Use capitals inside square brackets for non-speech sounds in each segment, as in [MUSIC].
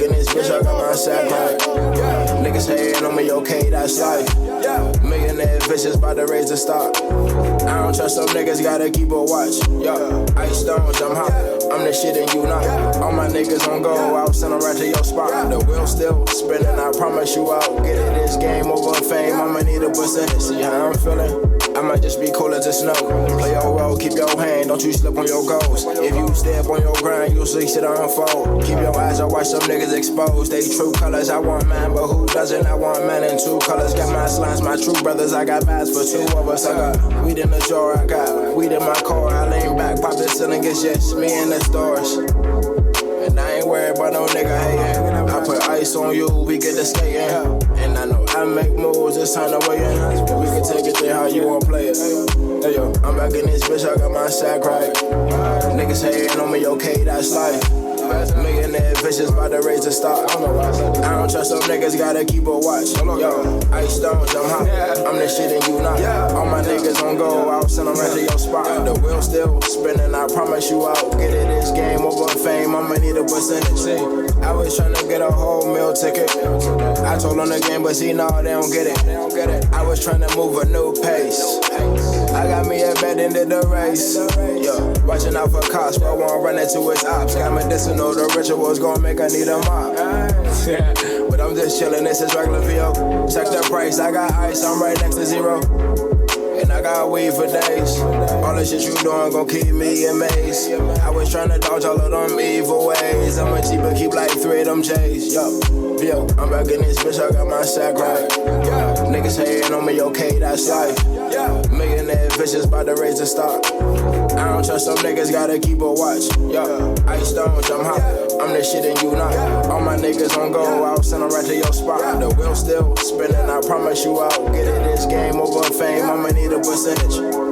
in this bitch, I got my sack right. Niggas hating on me, okay, that's life. Millionaire vicious by the stock. I don't trust some niggas, gotta keep a watch. Yo, ice stones, I'm hot. I'm the shit and you not. All my niggas on go, I'll send them right to your spot. The wheel still spinning, I promise you I'll get it. This game over fame, I'ma need a percentage. See how I'm feeling? I might just be cool as snow. Play your role, keep your hand, don't you slip on your goals. If you step on your grind, you'll see shit unfold. Keep your eyes, I watch some niggas exposed. They true colors, I want man, but who doesn't? I want man in two colors. Got my slimes, my true brothers, I got vibes for two of us. I got weed in the jar, I got weed in my car. I lean back, pop the ceiling, it's just me in the stars. And I ain't worried about no nigga hating. I put ice on you, we get the skating. And I know I make moves, it's time to weigh in. We can take it there how you want to play it. Hey yo, I'm back in this bitch, I got my sack right. Niggas hating on me, okay, that's life. Millionaire vicious by the razor stock. I don't trust some niggas, gotta keep a watch. Yo, ice stones, I'm hot. I'm the shit and you not. All my niggas on go, I'll send them right to your spot. The wheel still spinning, I promise you I'll get it. This game over fame, I'ma need a percentage. I was trying to get a whole meal ticket. I told them the game, but see, no, they don't get it. I was trying to move a new pace. I got me a bet into the race. Yo, watching out for cops, but won't run into his ops. Got medicinal, the ritual's gonna make I need a mop. [LAUGHS] but I'm just chillin', this is regular VO. Check the price, I got ice, I'm right next to zero. And I got weed for days. All the shit you doing gon' keep me amazed. I was tryna dodge all of them evil ways. I'm a cheaper, keep like three of them J's. Yo, yo, I'm back in this bitch, I got my sack right. Niggas hating on me, okay, that's life. Millionaire vicious by the razor stock. I don't trust some niggas, gotta keep a watch. Yo, ice stones, I'm hot. I'm the shit and you not. All my niggas on go, I'll send them right to your spot. The wheel still spinning, I promise you I'll get it. This game over fame, I'ma need a percentage.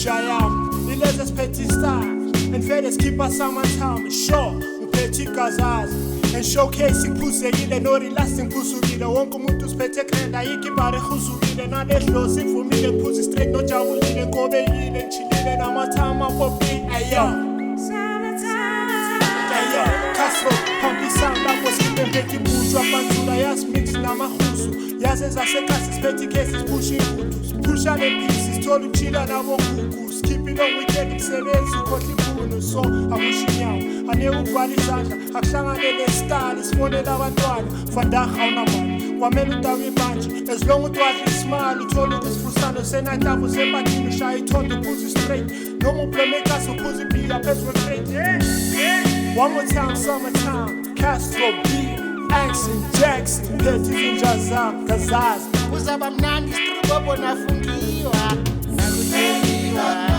Ninja Yam Ileze Speti Star. And Fedes keep us on my time. Sure Upeti Kazazi And showcasing phuzekile no relasting phuzukile wonke umuntu usiphethe kreda ikibare huzukile nalehlo sivumile phuzi straight nojabulile ngobeyile nchilile namathama popi ayo Ayo, Castro, hambisana kwesibe mphethe ibutshwa bantula yasimix namahuzu yaze zasekhasi siphethe ikhesi siphusha imfudu siphusha lebhisi sithola ukuchila nabogugu sikhiphe weekend msebenzi ukhohla imfuno so akushinyawo ane ugwala izandla akuhlangane nesitali sibonela abantwana vandag awunamali kwamele utawe ibanje as long utwadla isimali uthole ukuzifusano senantabu zempatini ushaya ithondo uphuze straight noma upremekasi uphuze ibhiya phezu kwekrate yeah, yeah. One more time, summertime, Castro B, Action Jackson, Petty Ninja Zam, Kazazi. kuzaba mnandi One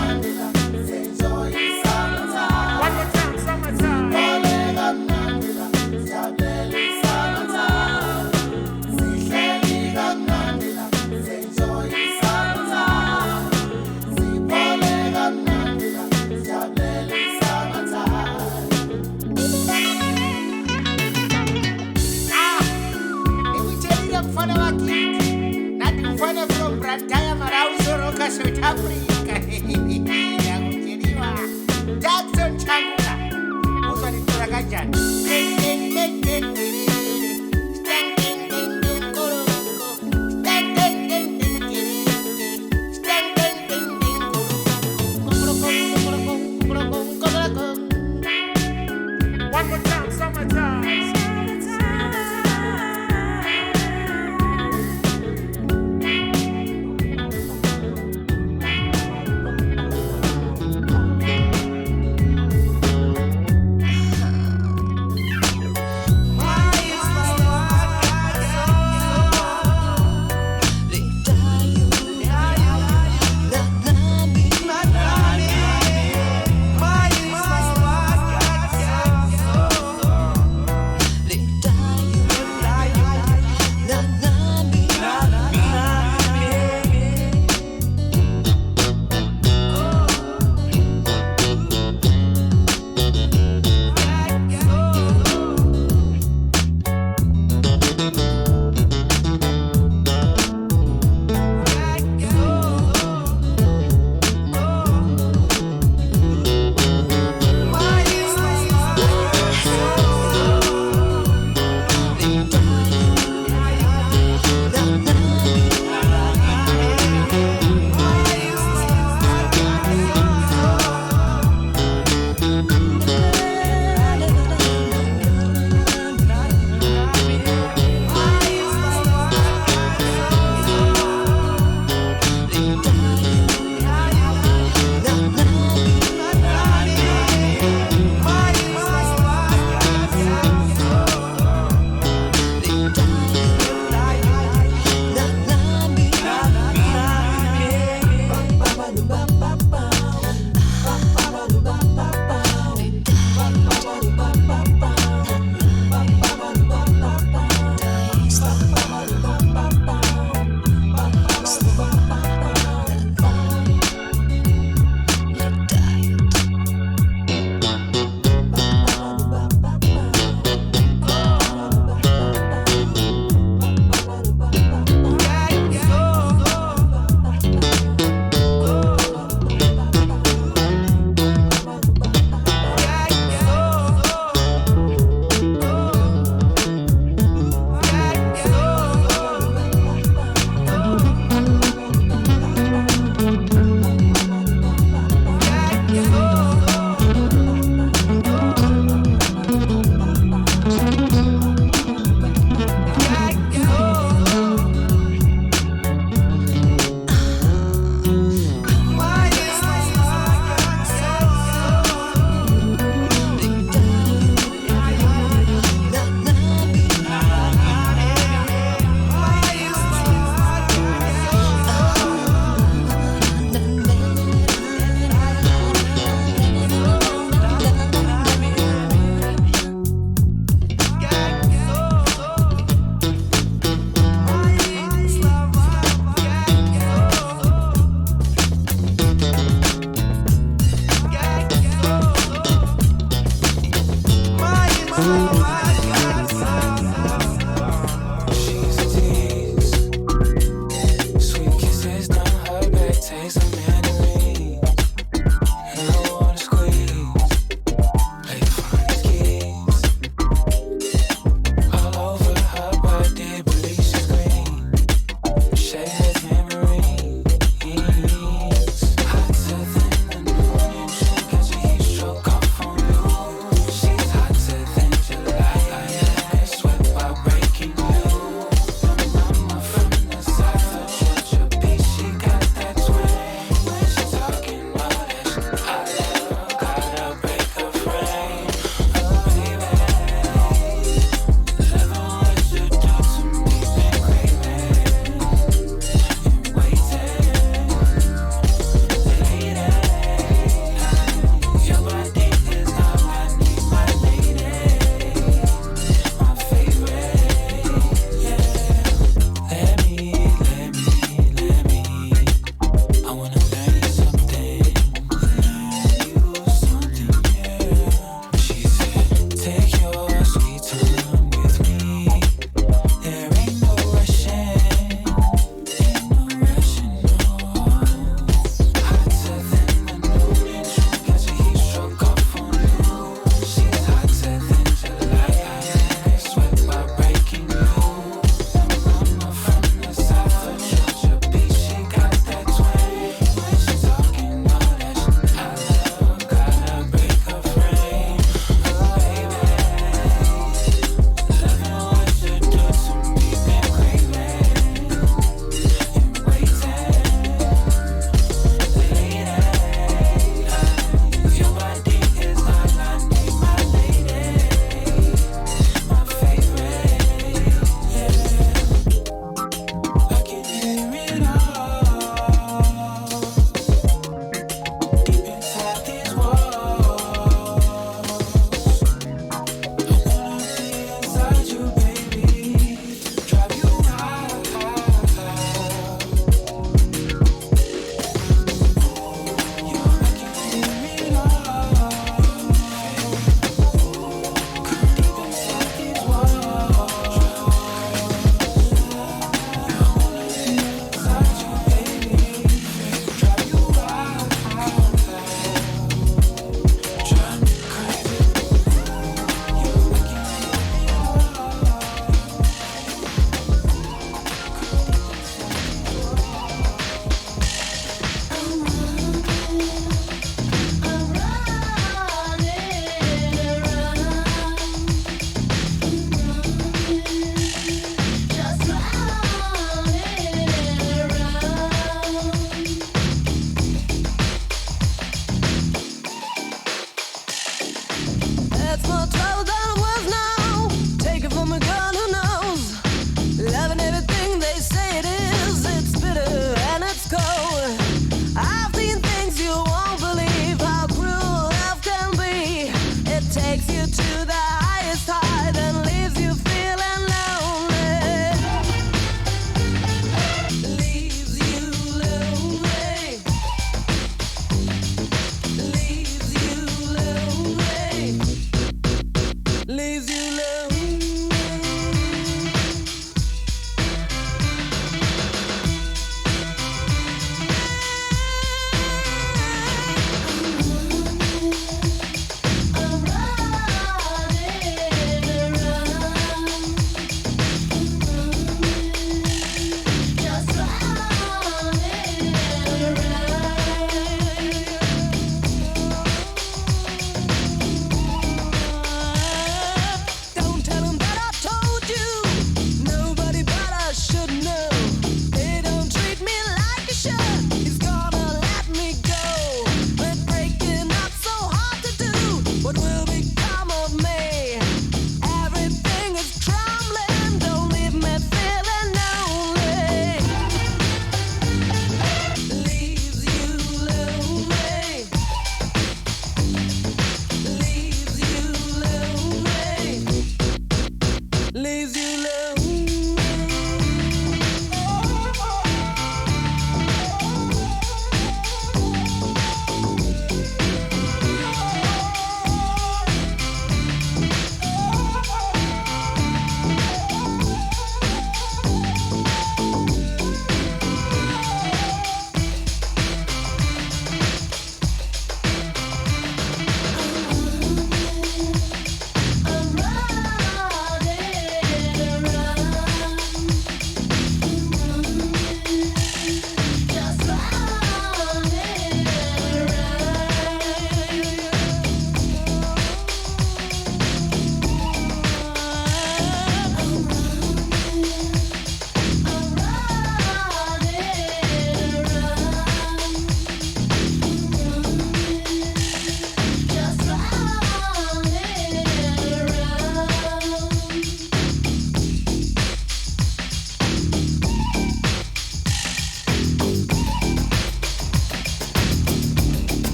south africa. [LAUGHS] Jackson changula uzvanitora kanjani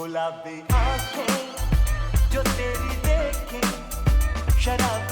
गुलाबी आँखें जो तेरी देखे शराबी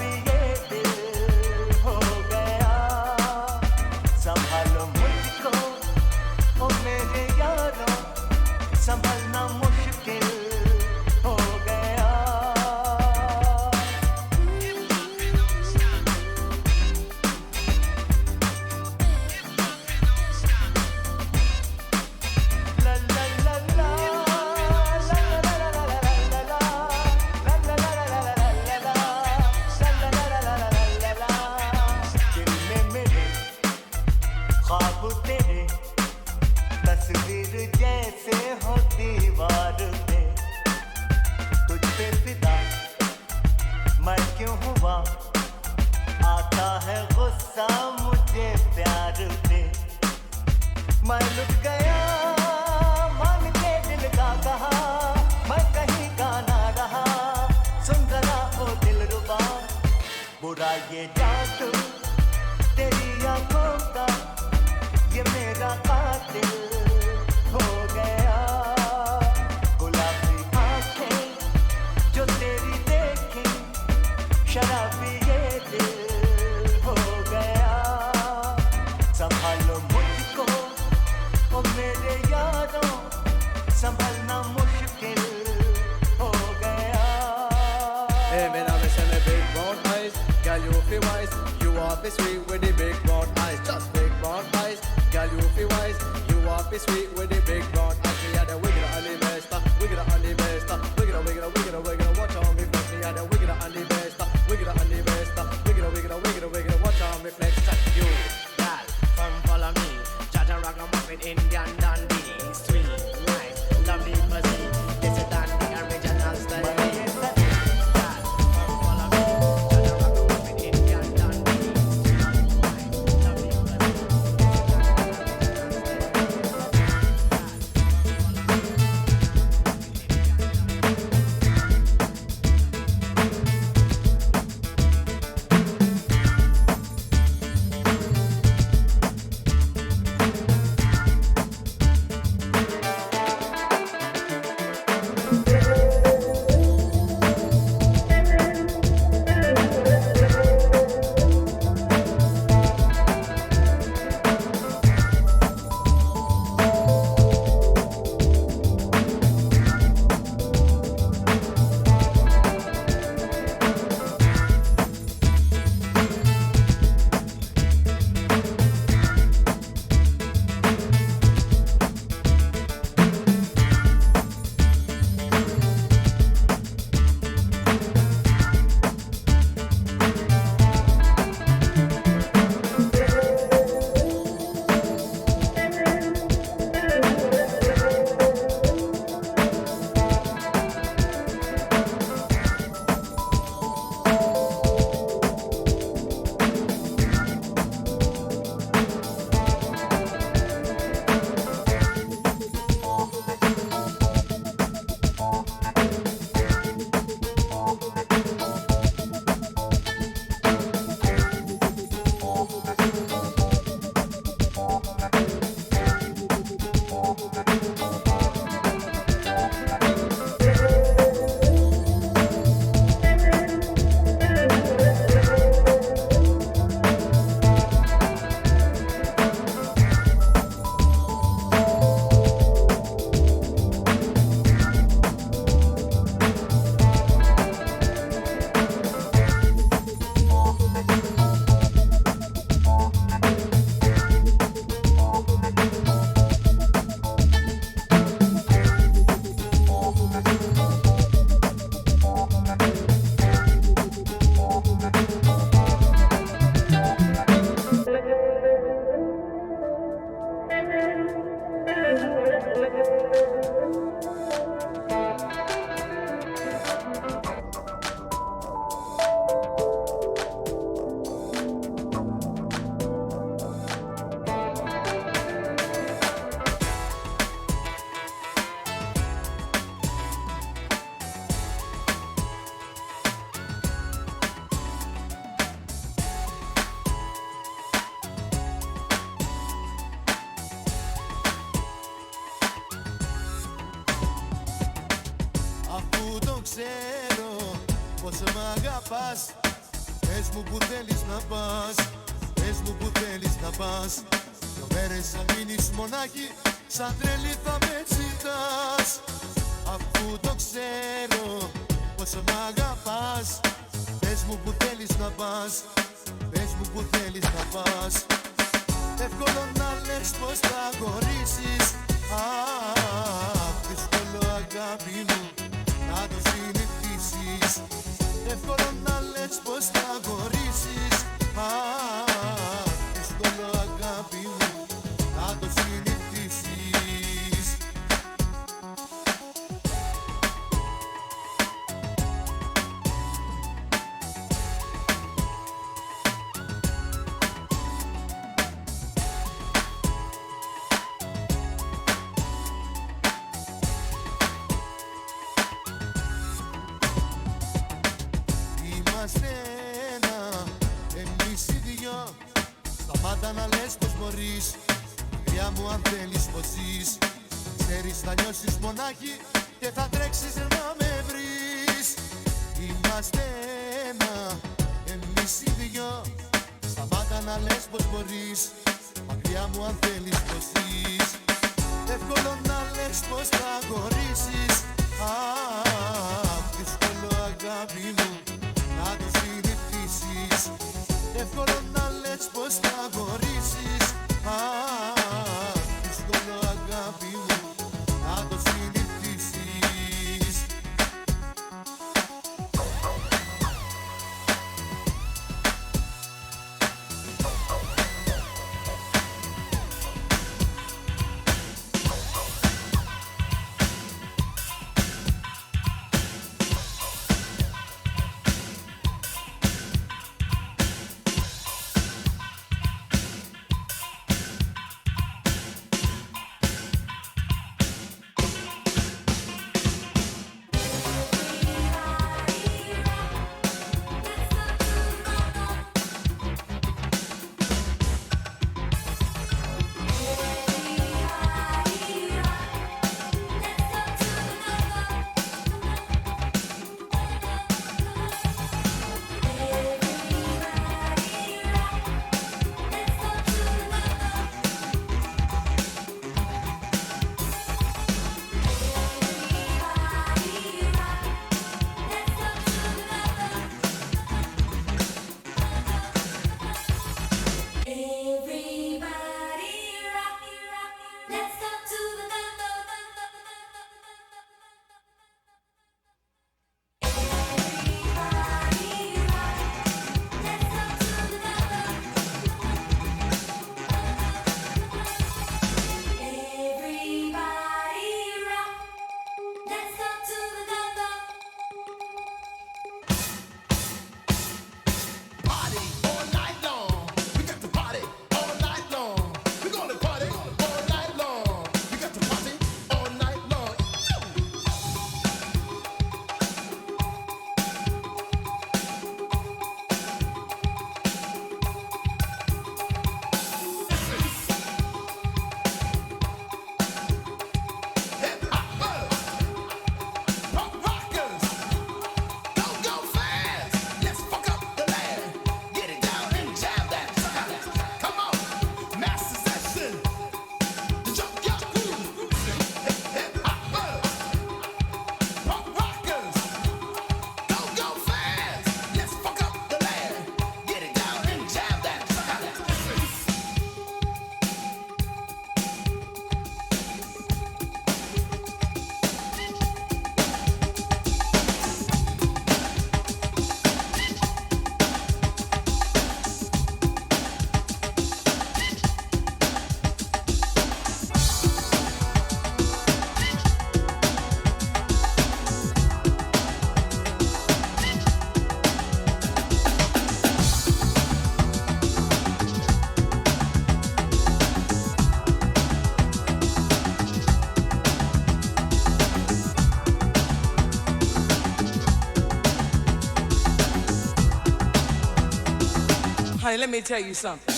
Honey, let me tell you something.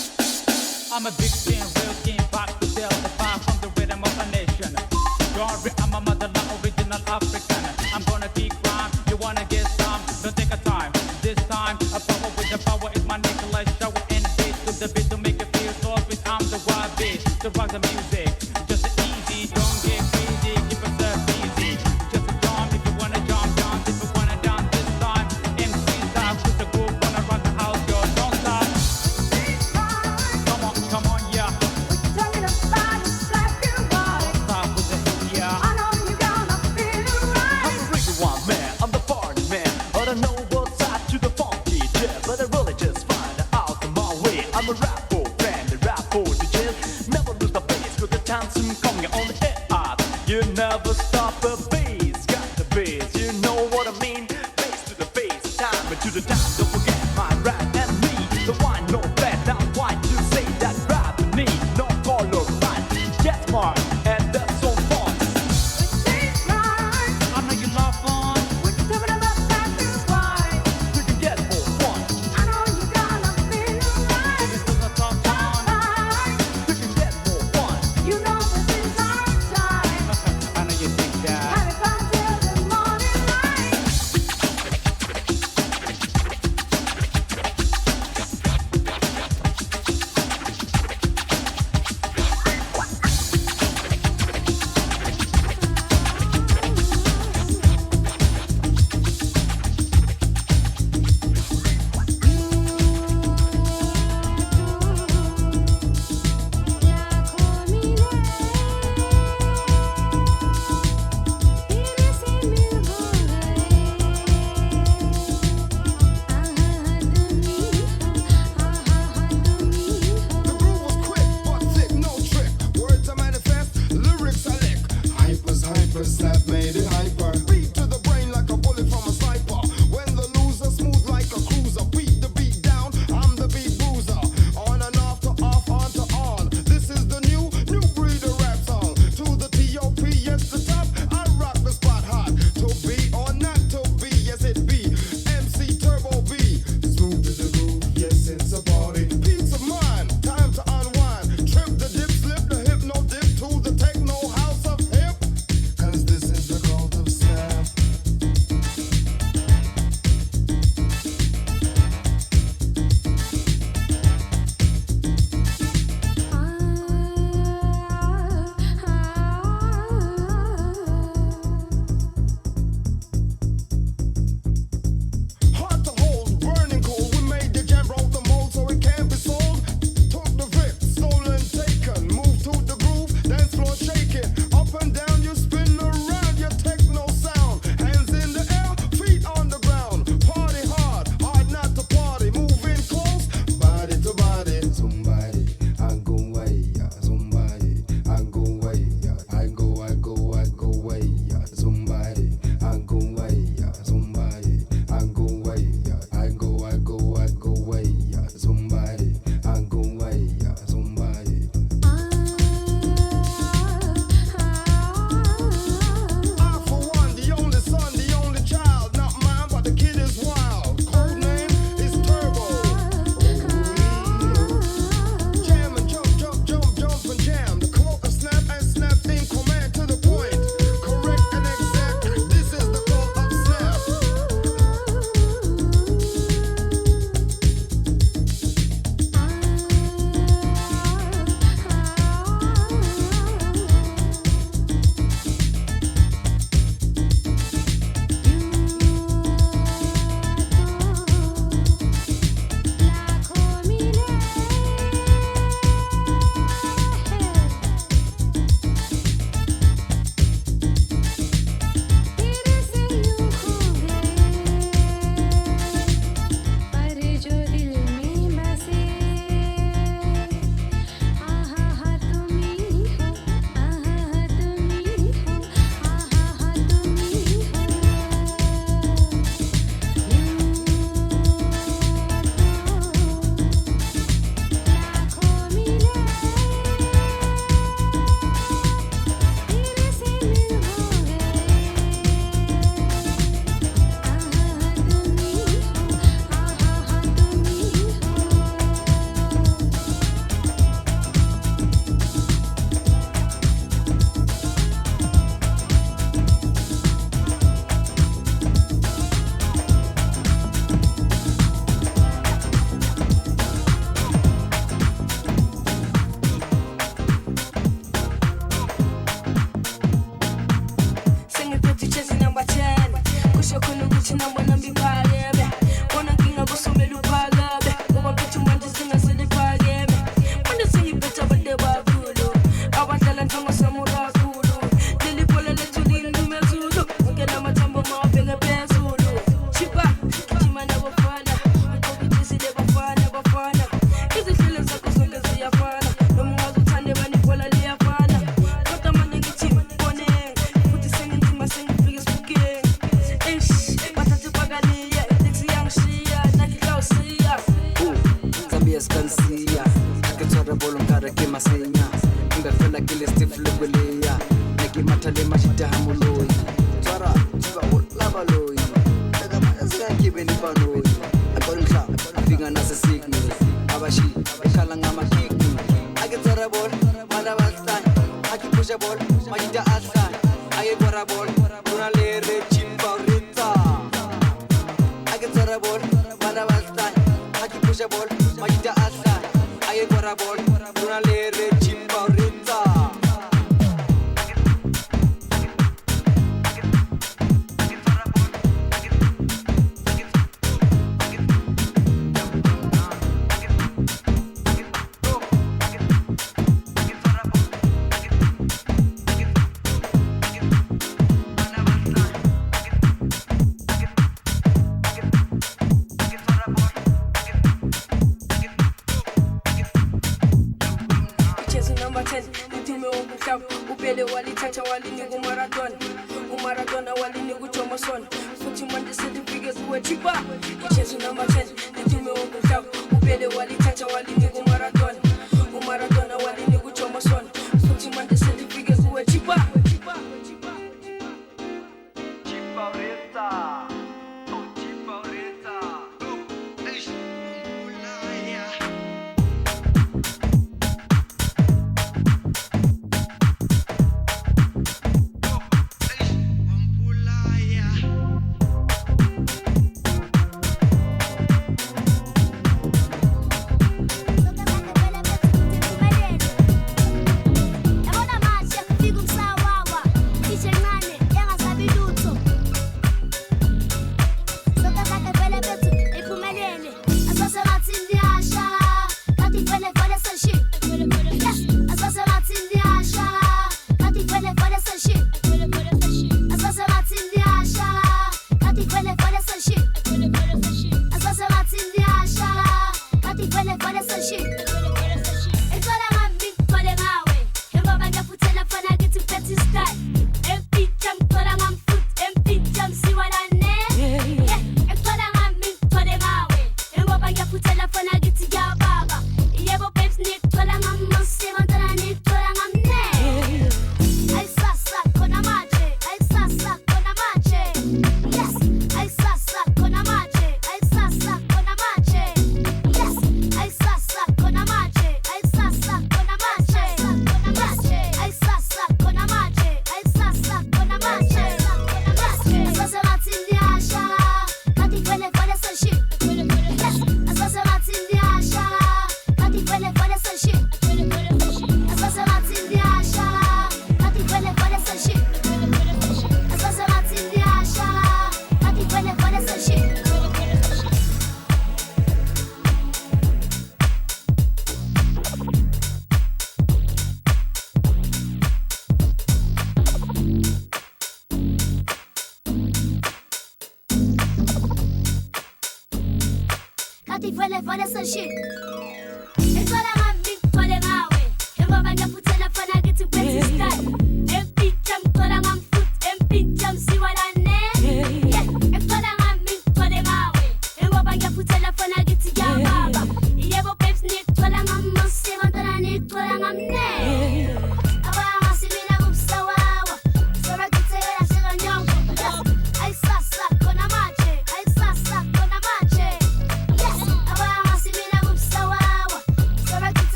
I'm a big never stop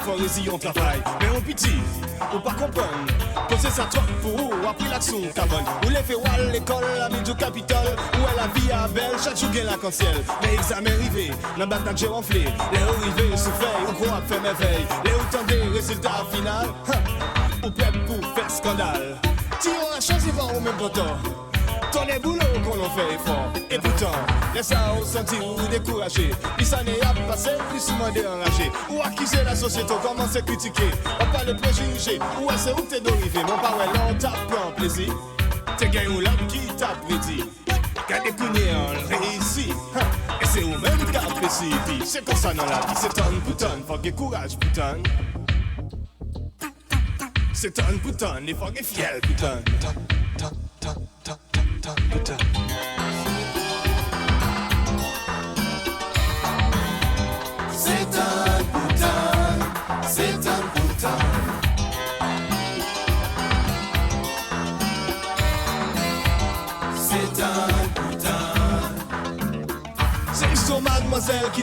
for easy on travaille Mais on pitié, ou pas comprendre. Poser sa trop pour ou appris l'action cabane Ou les fait l'école, la du capitole. Ou elle la vie à belle, chaque jour la canciel Mais examen arrivé, n'a pas j'ai enflé. Les hauts rivés souffert, ou quoi fait merveille. Les hauts temps des résultats final Ou prêt pour faire scandale. Tirons la chance et va au même bâton connaît boulot qu'on en fait effort. Et pourtant, les ça ont senti ou découragé. Puis ça n'est pas passé, puis souvent dérangé. Ou accuser la société, ou commencer à critiquer. On parle de préjugés, ou est-ce où t'es dérivé. Mon pas là on tape en plaisir. T'es gagné ou l'homme qui t'a prédit. Qu'a découné en réussi. Hein. Et c'est où même qu'a précipité. C'est comme ça dans la vie, c'est ton putain. Faut que courage, putain. C'est ton putain, il faut que fiel, putain. putain, putain.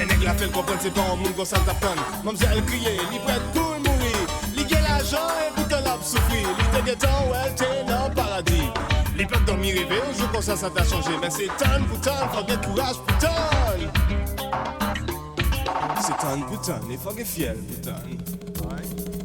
Mais nèg la fait comprendre, c'est pas un monde comme ça t'apprendre. Même si elle criait, elle prête tout le monde. Ligue l'argent et pour que l'homme souffre. L'idée de où elle dans le paradis. L'idée de dormir et un jour comme ça, ça t'a changé. Mais c'est tant pour tant, faut bien courage pour tant. C'est tant pour il faut que fiel pour tant.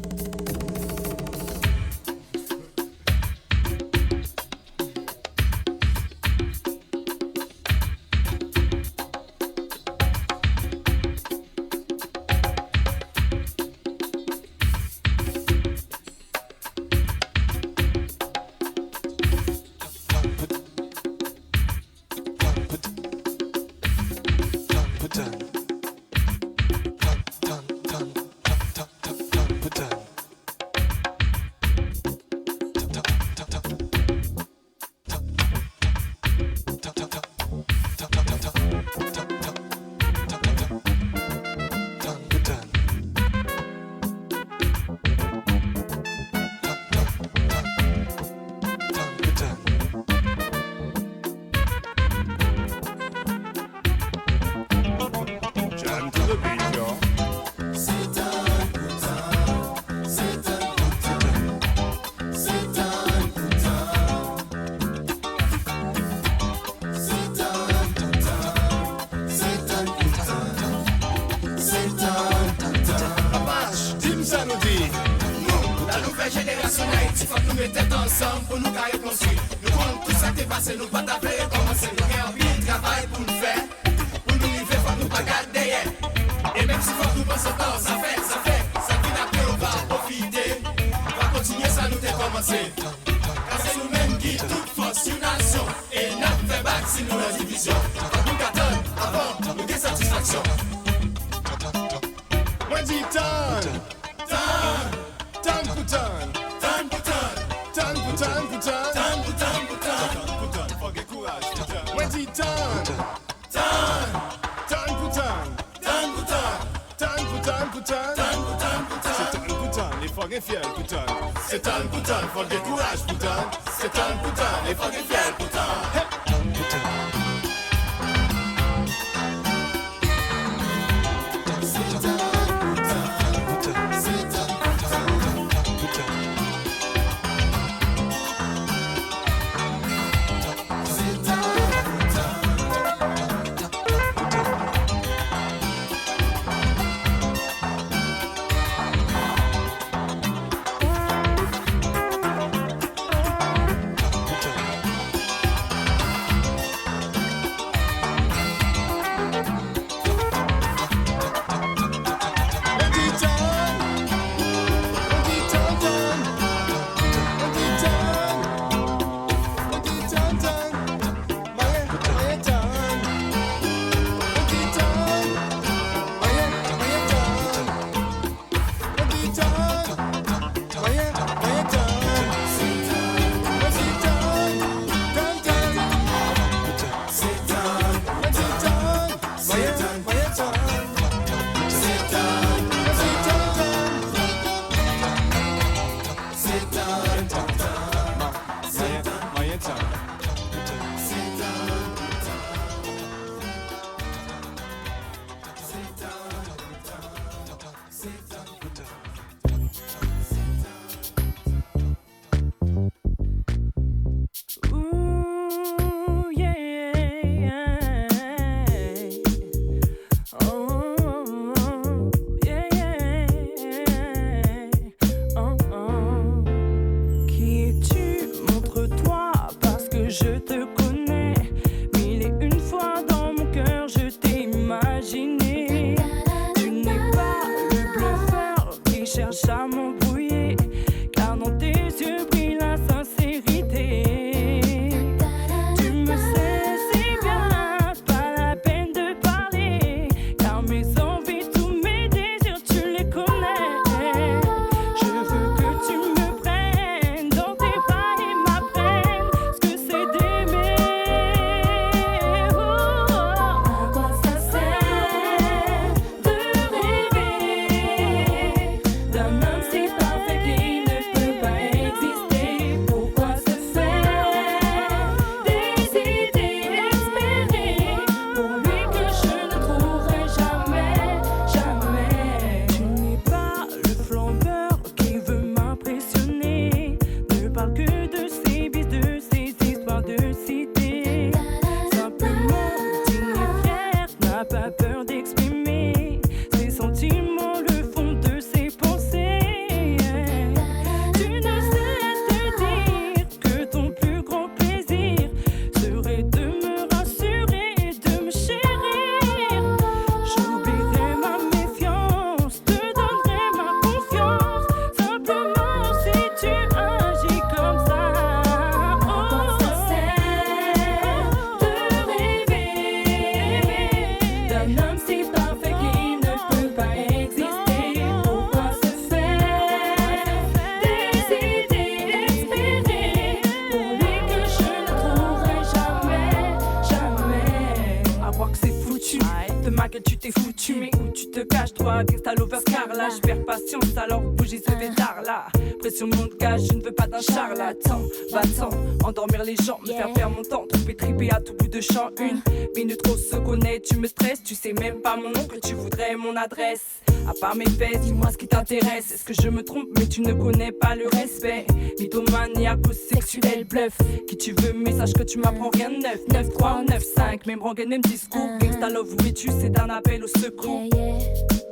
mon oncle, tu voudrais mon adresse. À part mes fesses, dis-moi ce qui t'intéresse. Est-ce que je me trompe, mais tu ne connais pas le respect? Mythomaniaco sexuel, bluff. Qui tu veux, mais sache que tu m'apprends rien de neuf. 9, 3 9, 5, même rengaine, même discours. Uh-huh. Gangsta love, oui, tu c'est un appel au secours.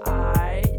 Aïe.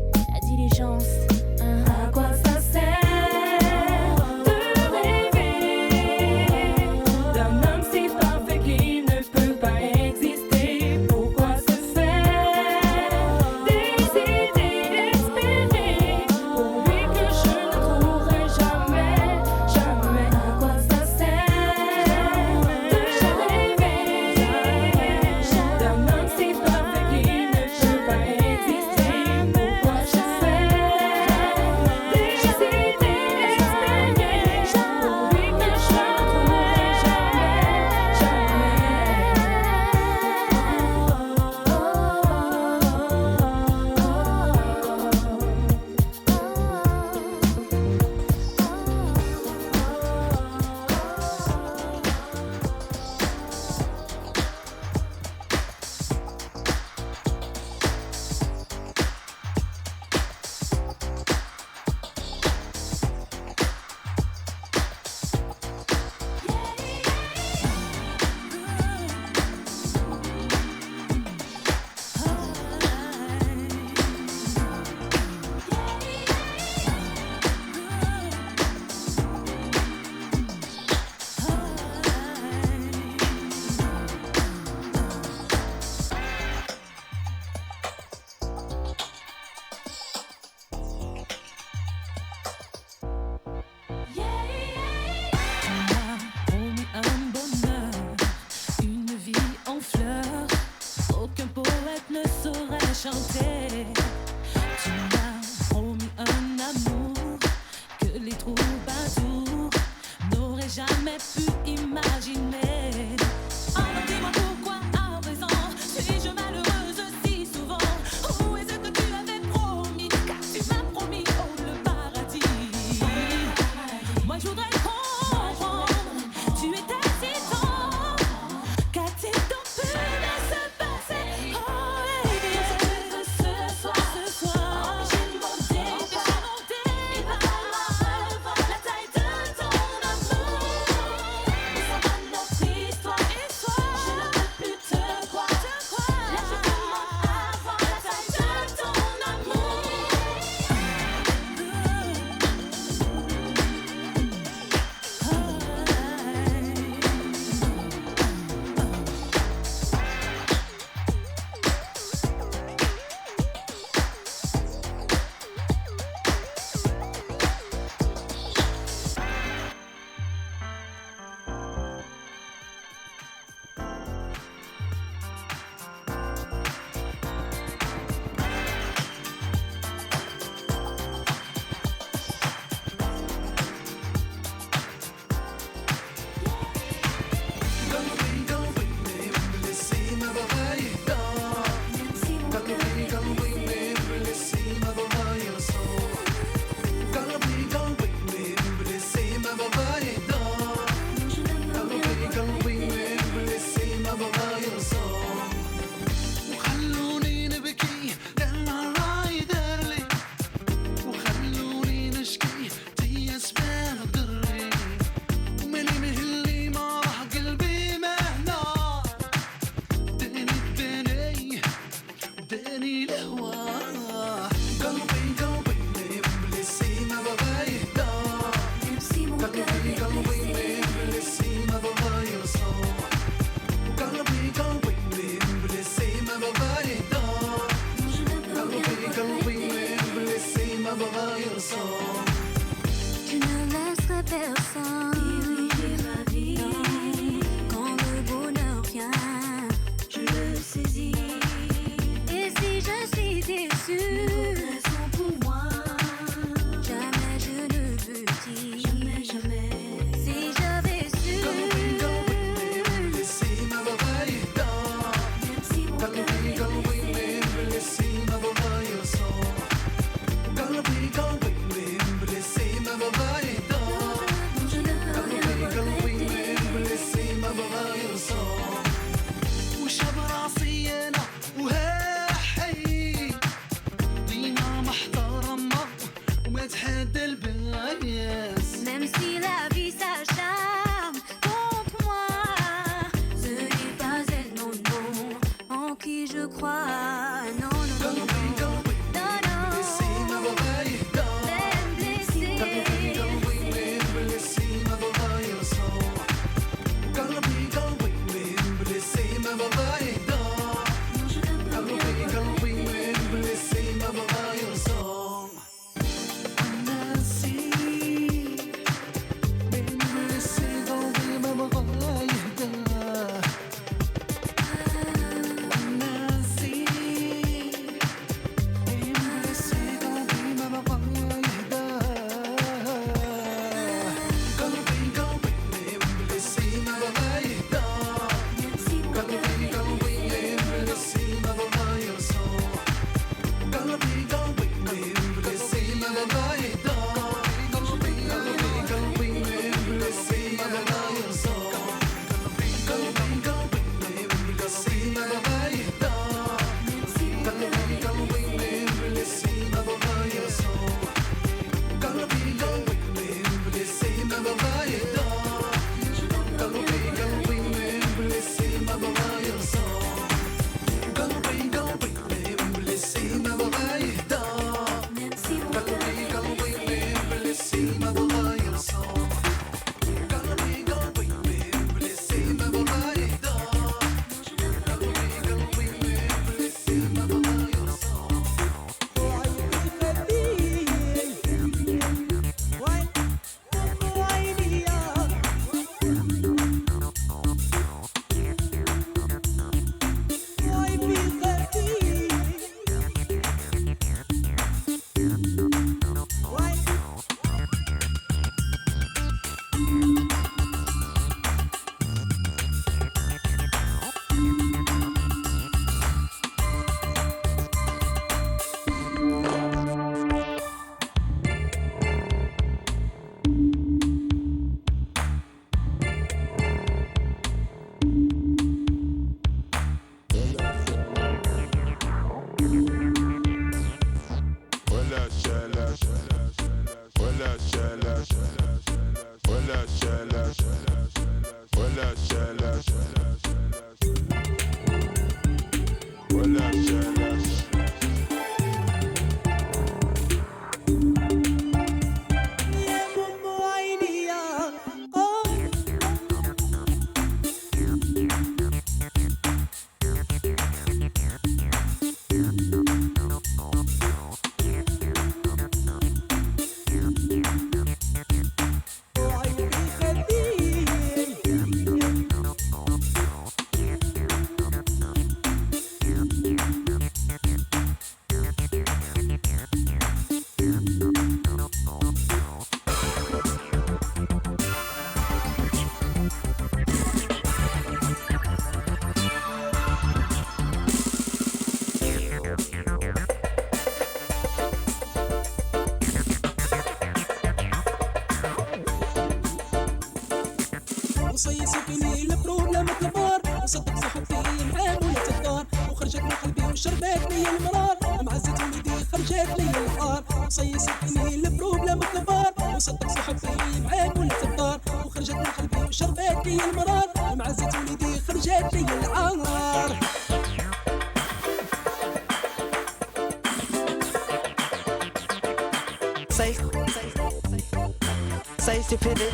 pivot.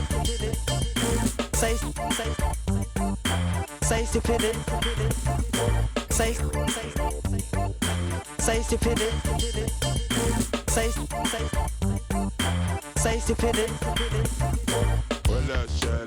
Say, say, say to pivot. Say, say to pivot. Say, say, say to pivot. Well, I shall.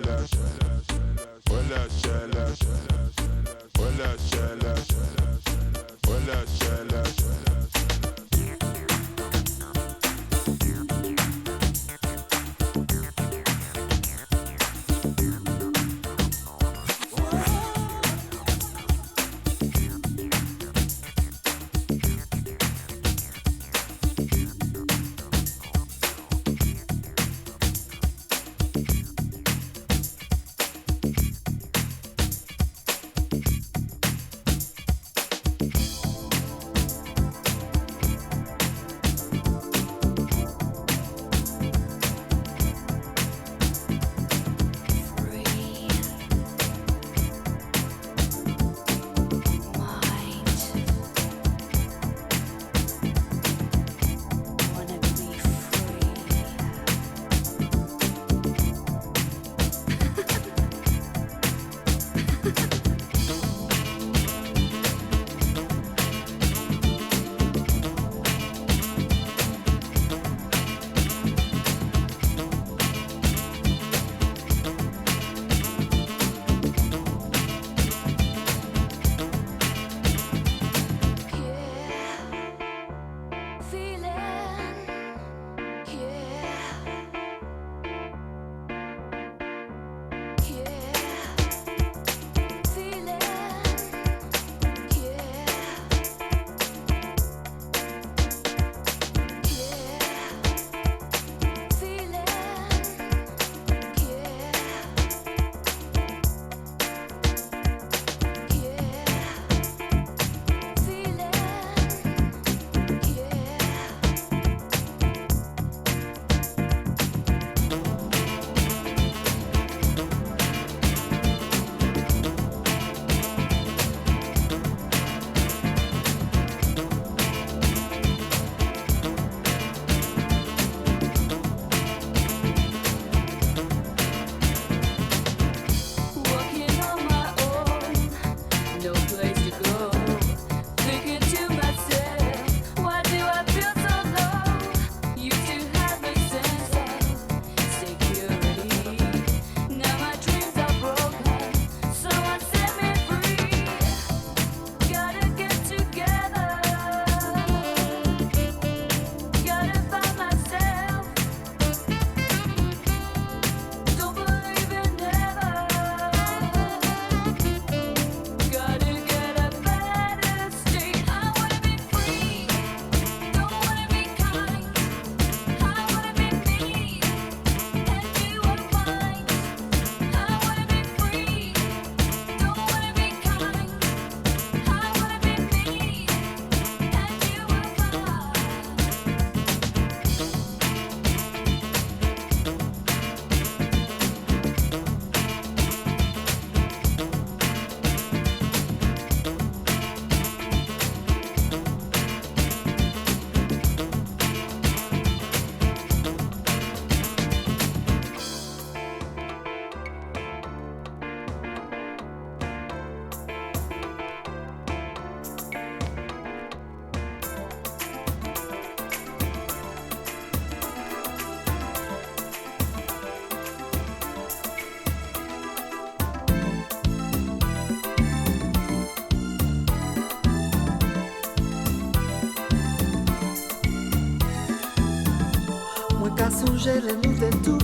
de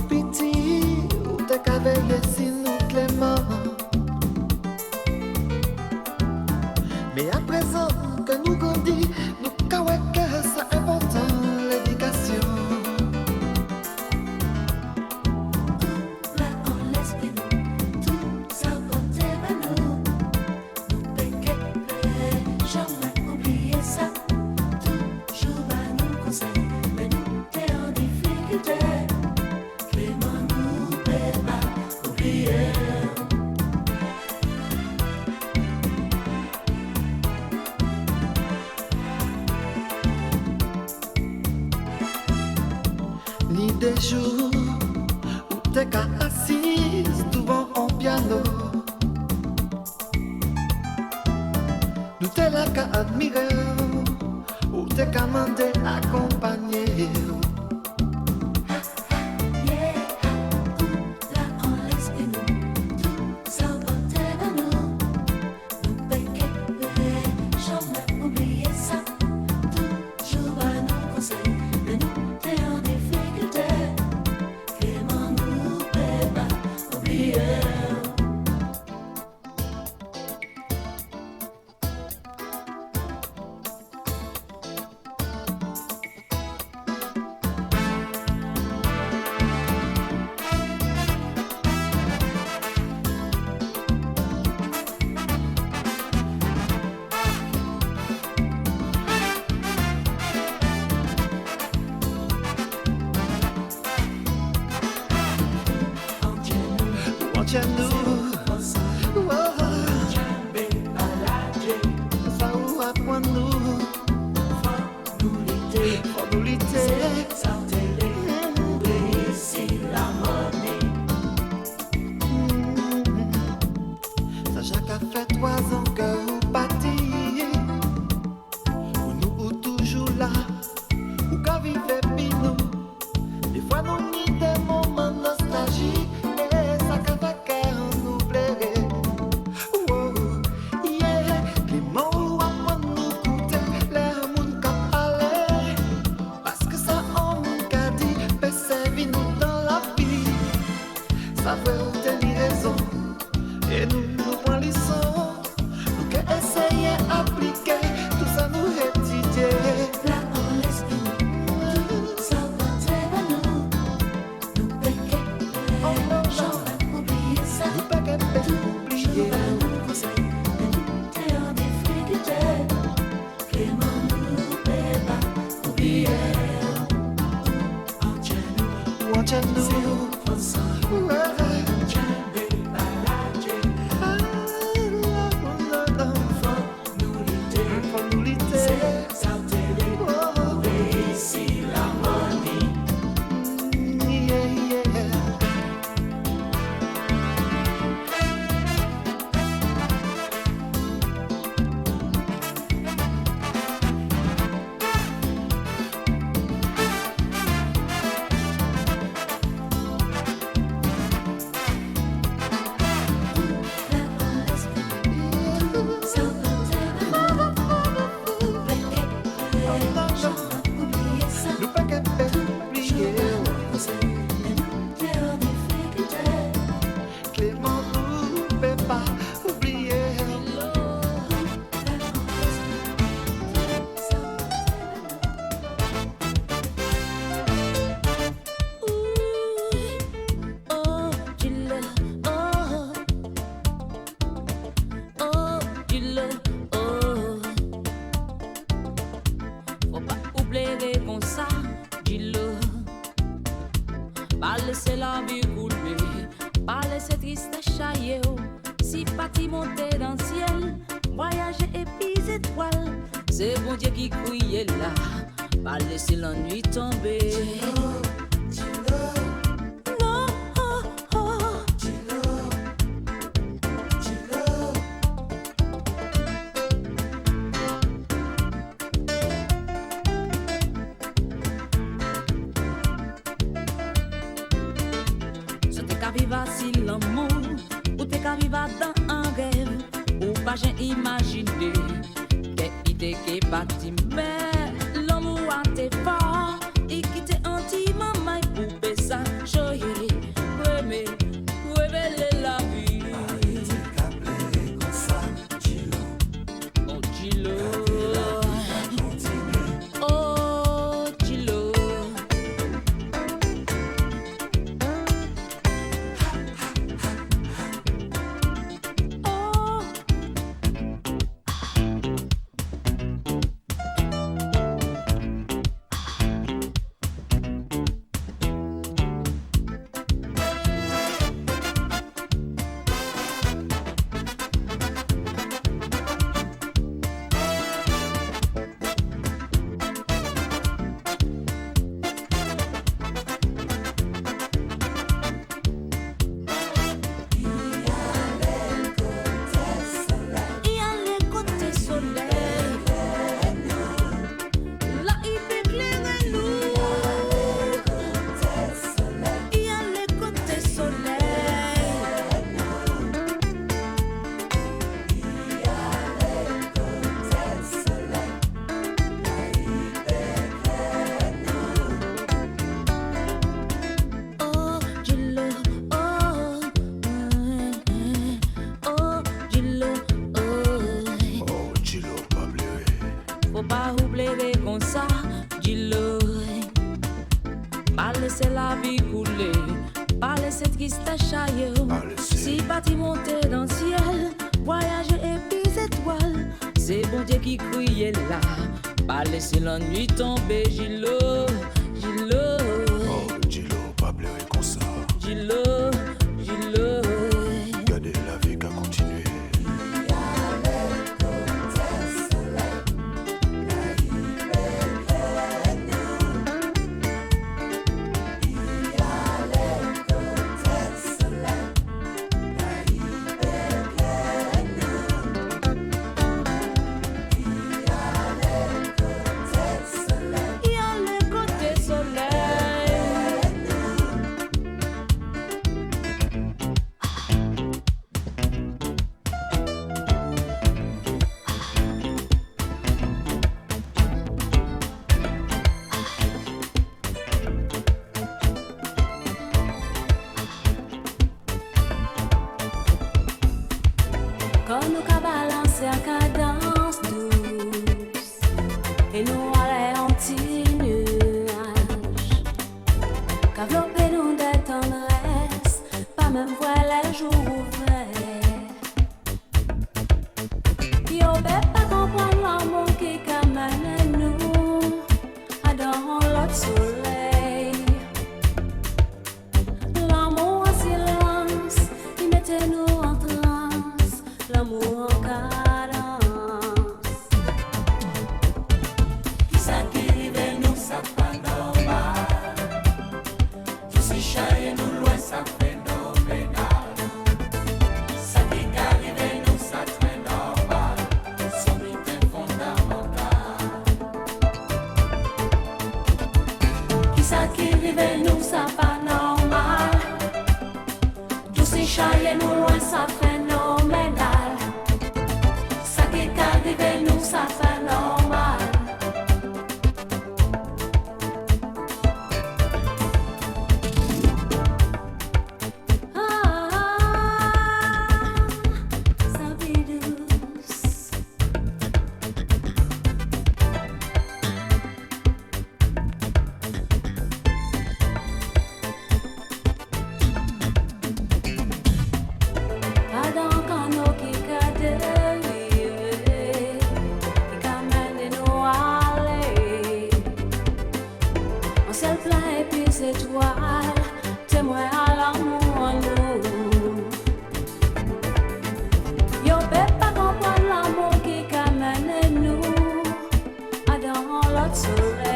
lots of love.